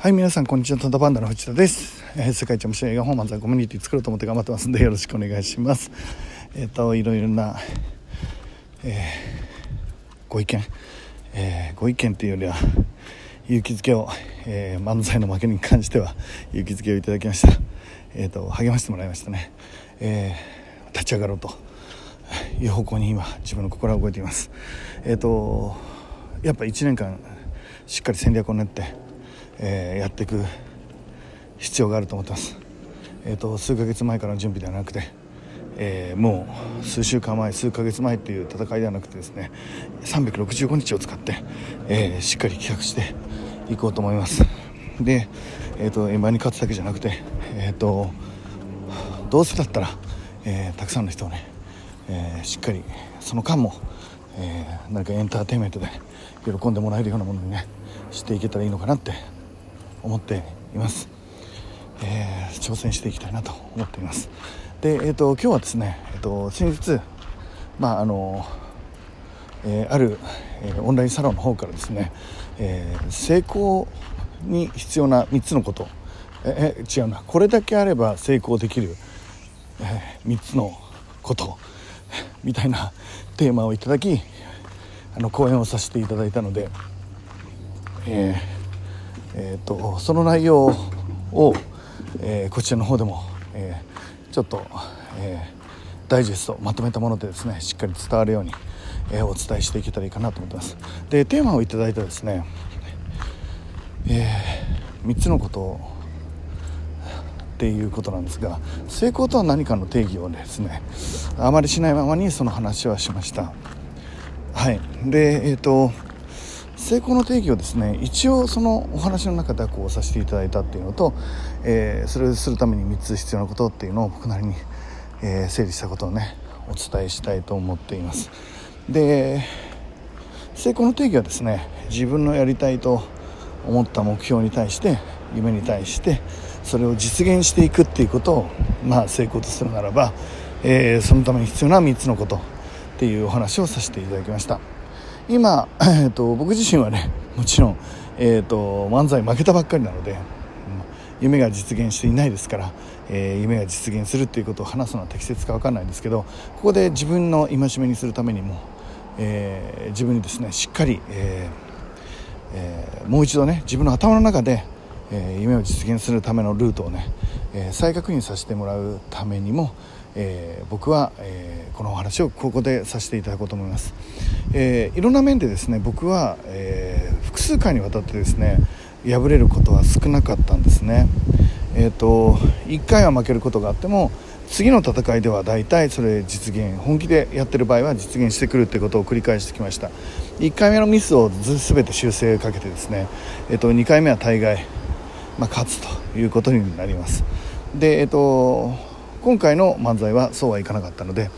はい、皆さん、こんにちは。タダパンダの藤田です。えー世界一面白い映画本漫才コミュニティ作ろうと思って頑張ってますんで、よろしくお願いします。えっ、と、いろいろな、えーご意見、えーご意見っていうよりは、勇気づけを、えー漫才の負けに関しては、勇気づけをいただきました。えっ、と、励ましてもらいましたね。えー立ち上がろうという方向に今、自分の心は動いています。えっ、と、やっぱ1年間、しっかり戦略を練って、えーやっていく必要があると思ってます、えー、と数ヶ月前からの準備ではなくて、えーもう数週間前数ヶ月前っていう戦いではなくてですね365日を使って、えーしっかり企画していこうと思います。で、えー、と円盤に勝つだけじゃなくて、えー、とどうせだったら、えたくさんの人をね、えしっかりその間も、えー何かエンターテインメントで喜んでもらえるようなものにねしていけたらいいのかなって思っています、えー挑戦していきたいなと思っています。で、えー、と今日はですね、えー、と先日まああのえーある、えーオンラインサロンの方からですね、えー成功に必要な3つのことええ違うな。これだけあれば成功できる、え3つのことみたいなテーマをいただきあの講演をさせていただいたので、えーえーとその内容を、えーこちらの方でも、えーちょっと、えーダイジェストまとめたものでですねしっかり伝わるように、えお伝えしていけたらいいかなと思ってます。でテーマをいただいたですね、え3つのことっていうことなんですが成功とは何かの定義をですねあまりしないままにその話はしました。はい。でえっ、と成功の定義をですね一応そのお話の中ではこうさせていただいたっていうのと、えーそれをするために3つ必要なことっていうのを僕なりに、えー整理したことをねお伝えしたいと思っています。で成功の定義はですね自分のやりたいと思った目標に対して夢に対してそれを実現していくっていうことを、まあ、成功とするならば、えーそのために必要な3つのことっていうお話をさせていただきました。今、えー、と僕自身はね もちろん、えー、と漫才負けたばっかりなので、夢が実現していないですから、えー夢が実現するっていうことを話すのは適切か分かんないんですけどここで自分の戒めにするためにも、えー自分にですねしっかり、えーえーもう一度ね自分の頭の中で、えー夢を実現するためのルートをね、えー再確認させてもらうためにも、えー僕は、えーこのお話をここでさせていただこうと思います、えーいろんな面でですね僕は、え複数回にわたってですね敗れることは少なかったんですね。えー、と1回は負けることがあっても次の戦いでは大体それ実現本気でやってる場合は実現してくるってことを繰り返してきました。1回目のミスをず全て修正かけてですね、えー、と2回目は大概、まあ、勝つということになります。で、えー、と今回の漫才はそうはいかなかったので、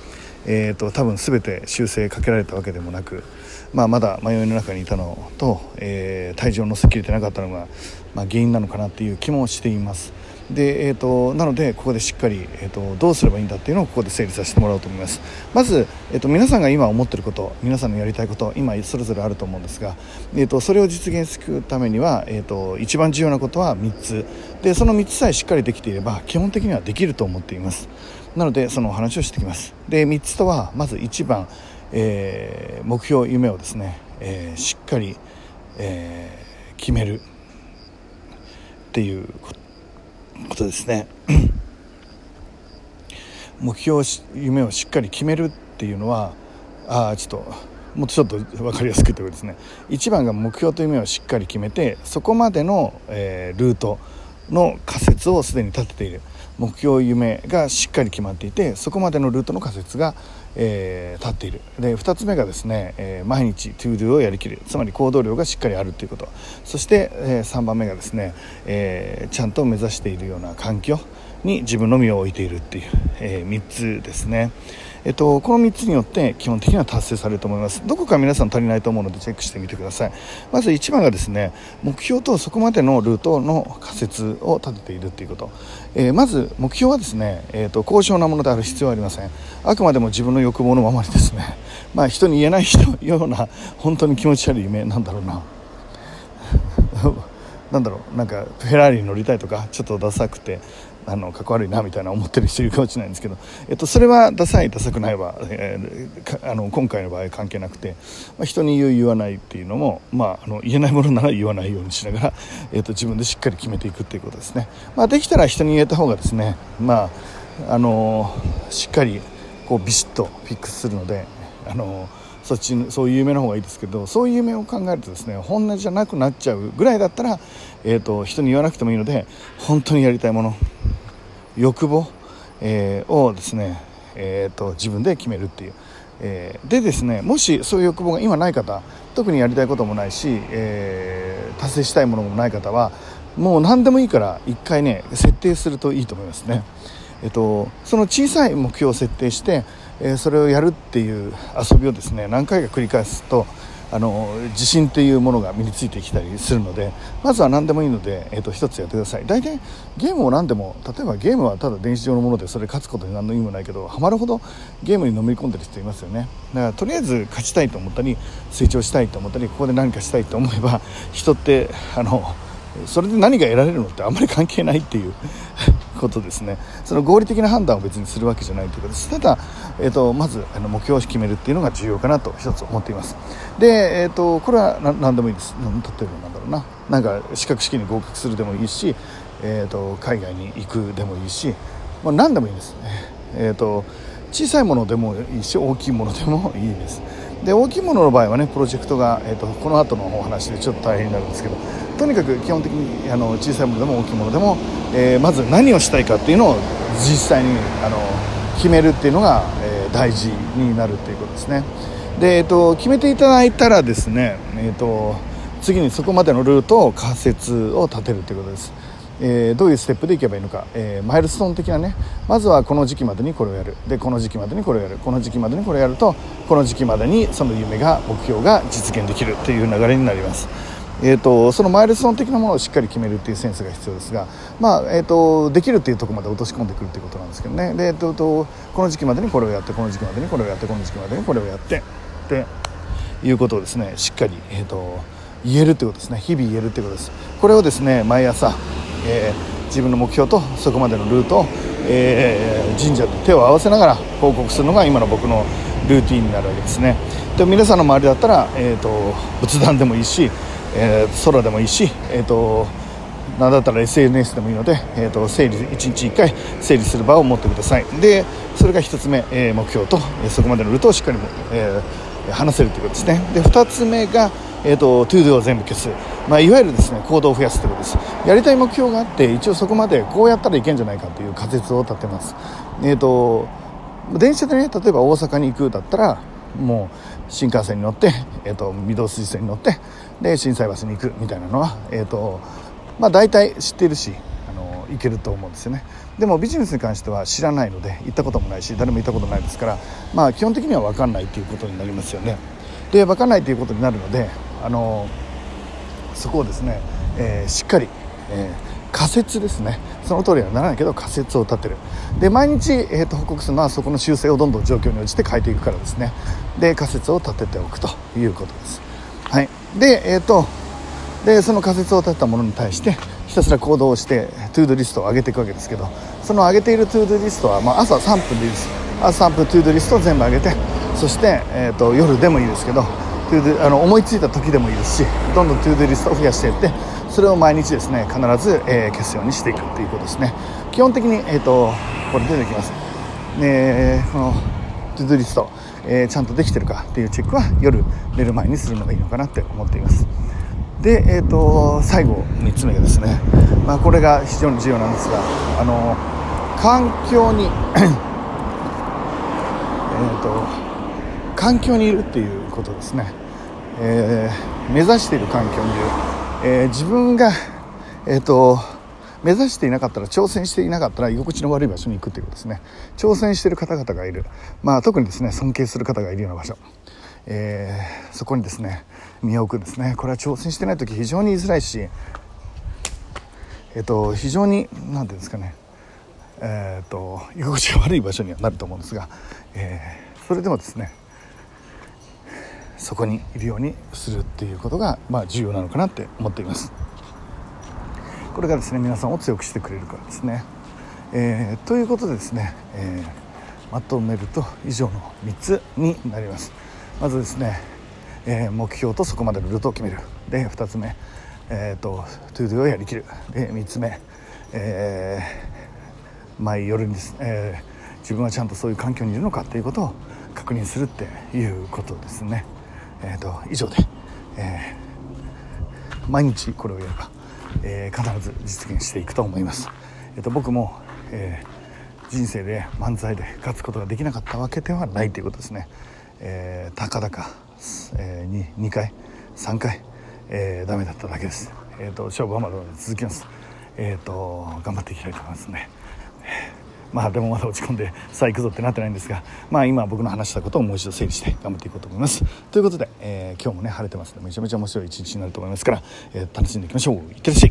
えー、と多分全て修正かけられたわけでもなく、まあ、まだ迷いの中にいたのと、えー体重を乗せきれてなかったのが、まあ、原因なのかなっていう気もしています。で、えー、となのでここでしっかり、えー、とどうすればいいんだっていうのをここで整理させてもらおうと思います。まず、えー、と皆さんが今思ってること皆さんのやりたいこと今それぞれあると思うんですが、えー、とそれを実現するためには、えー、と一番重要なことは3つ。でその3つさえしっかりできていれば基本的にはできると思っています。なのでそのお話をしてきます。で3つとはまず1番、えー目標夢をですね、えーしっかり、えー決めるっていうこと。ことですね。目標夢をしっかり決めるっていうのはああちょっともっとちょっと分かりやすくということですね。1番が目標と夢をしっかり決めてそこまでの、えールートの仮説をすでに立てている。目標夢がしっかり決まっていてそこまでのルートの仮説が、えー立っている。で2つ目がですね、えー毎日 ToDo をやりきる。つまり行動量がしっかりあるということ。そして、え3番目がですね、えーちゃんと目指しているような環境に自分の身を置いているっていう、え3つですね、えっと、この3つによって基本的には達成されると思います。どこか皆さん足りないと思うのでチェックしてみてください。まず1番がですね目標とそこまでのルートの仮説を立てているということ、えーまず目標はですね、えー、と高尚なものである必要はありません。あくまでも自分の欲望のままにですね。まあ人に言えない人ような本当に気持ち悪い夢なんだろうな。なんだろうなんかフェラーリに乗りたいとかちょっとダサくて。あのかっこ悪いなみたいな思ってる人いるかもしれないんですけど、えっと、それはダサいダサくないは、えー、あの今回の場合関係なくて、まあ、人に言う言わないっていうのも、まあ、あの言えないものなら言わないようにしながら、えっと、自分でしっかり決めていくっていうことですね、まあ、できたら人に言えた方がですねまああのしっかりこうビシッとフィックスするのであのそっちそういう夢の方がいいですけどそういう夢を考えるとですね本音じゃなくなっちゃうぐらいだったら、えーと、人に言わなくてもいいので本当にやりたいもの欲望、えー、をですね、えーと、自分で決めるっていう。えー、でですねもしそういう欲望が今ない方特にやりたいこともないし、えー、達成したいものもない方はもう何でもいいから一回ね設定するといいと思いますね。えっと、その小さい目標を設定して、え、それをやるっていう遊びをですね何回か繰り返すとあの自信っていうものが身についてきたりするのでまずは何でもいいので、えーと、一つやってください。大体ゲームを何でも例えばゲームはただ電子上のものでそれ勝つことに何の意味もないけどハマるほどゲームにのめり込んでる人いますよね。だからとりあえず勝ちたいと思ったり成長したいと思ったりここで何かしたいと思えば人ってあのそれで何が得られるのってあんまり関係ないっていうことですね。その合理的な判断を別にするわけじゃないということです。ただ、えーと、まずあの目標を決めるっていうのが重要かなと一つ思っています。で、えーと、これは何でもいいです。例えばなんだろうな。なんか資格試験に合格するでもいいし、えーと、海外に行くでもいいし、まあ、何でもいいですね、えー、と小さいものでもいいし大きいものでもいいです。で大きいものの場合はねプロジェクトが、えーと、とこの後のお話でちょっと大変になるんですけどとにかく基本的にあの小さいものでも大きいものでも、えー、まず何をしたいかっていうのを実際にあの決めるっていうのが、えー、大事になるっていうことですね。で、えーと、決めていただいたらですね、えーと、次にそこまでのルートを仮説を立てるということです。えー、どういうステップでいけばいいのか、えー、マイルストーン的なね。まずはこの時期までにこれをやる。でこの時期までにこれをやる。この時期までにこれをやるとこの時期までにその夢が目標が実現できる。という流れになります。えーと、そのマイルストーン的なものをしっかり決めるっていうセンスが必要ですが、まあえーと、できるっていうとこまで落とし込んでくるっていうことなんですけどね。で、えーと、とこの時期までにこれをやってこの時期までにこれをやってこの時期までにこれをやって。っていうことをですねしっかり、えー、と言えるってことですね。日々言えるってことです。これをですね毎朝、えー、自分の目標とそこまでのルートを、えー、神社と手を合わせながら報告するのが今の僕のルーティンになるわけですね。で皆さんの周りだったら、えー、と仏壇でもいいしえー、空でもいいし、えーと、何だったら SNS でもいいので、えーと、整理1日1回整理する場を持ってください。でそれが1つ目、えー、目標と、え、そこまでのルートをしっかり、えー、話せるということですね。で2つ目が、えーと、トゥードゥを全部消す、まあ、いわゆるですね行動を増やすということです。やりたい目標があって一応そこまでこうやったらいけんじゃないかという仮説を立てます。えっ、ー、と電車でね例えば大阪に行くだったらもう新幹線に乗って、えーと、御堂筋線に乗ってで心斎橋に行くみたいなのは、えーとまあ、大体知っているしあの行けると思うんですよね。でもビジネスに関しては知らないので行ったこともないし誰も行ったことないですから、まあ、基本的には分かんないということになりますよね。で分かんないということになるのであのそこをですね、えー、しっかり、えー仮説ですね。その通りにはならないけど仮説を立てる。で毎日、えーと、報告するのはそこの修正をどんどん状況に応じて変えていくからですね。で仮説を立てておくということです。はい。でえっ、ー、とでその仮説を立てたものに対してひたすら行動をしてトゥードリストを上げていくわけですけどその上げているトゥードリストは、まあ、朝3分でいいです。朝3分トゥードリストを全部上げてそして、えーと、夜でもいいですけどトゥードあの思いついた時でもいいですしどんどんトゥードリストを増やしていってそれを毎日ですね必ず、えー、消すようにしていくっていうことですね。基本的に、えーと、これ出てきます、ね、このトゥドリスト、えー、ちゃんとできてるかっていうチェックは夜寝る前にするのがいいのかなって思っています。で、えーと、最後3つ目がですね、まあ、これが非常に重要なんですがあの環境に えと環境にいるっていうことですね、えー、目指している環境にいる。えー、自分が、えーと、目指していなかったら挑戦していなかったら居心地の悪い場所に行くということですね。挑戦している方々がいる、まあ、特にですね尊敬する方がいるような場所、えー、そこにですね身を置くんですね。これは挑戦してない時非常に言いづらいし、えーと、非常に何て言うんですかねえーと、居心地が悪い場所にはなると思うんですが、えー、それでもですねそこにいるようにするっていうことが、まあ、重要なのかなって思っています。これがですね皆さんを強くしてくれるからですね、えー、ということでですね、えー、まとめると以上の3つになります。まずですね、えー、目標とそこまでのルートを決める。で2つ目えーと、トゥードゥをやりきる。で3つ目、えー、毎夜にです、えー、自分はちゃんとそういう環境にいるのかっていうことを確認するっていうことですね、えーと、以上で、えー、毎日これをやれば、えー、必ず実現していくと思います、えーと、僕も、えー、人生で漫才で勝つことができなかったわけではないということですね、えー、たかだか、えー、2, 2回3回えー、ダメだっただけです。え、ー、と勝負はまだ続きます。え、ー、と頑張っていきたいと思いますね。まあでもまだ落ち込んでさあ行くぞってなってないんですがまあ今僕の話したことをもう一度整理して頑張っていこうと思いますということで、えー、今日もね晴れてますのでめちゃめちゃ面白い一日になると思いますから、えー、楽しんでいきましょういってらっしゃい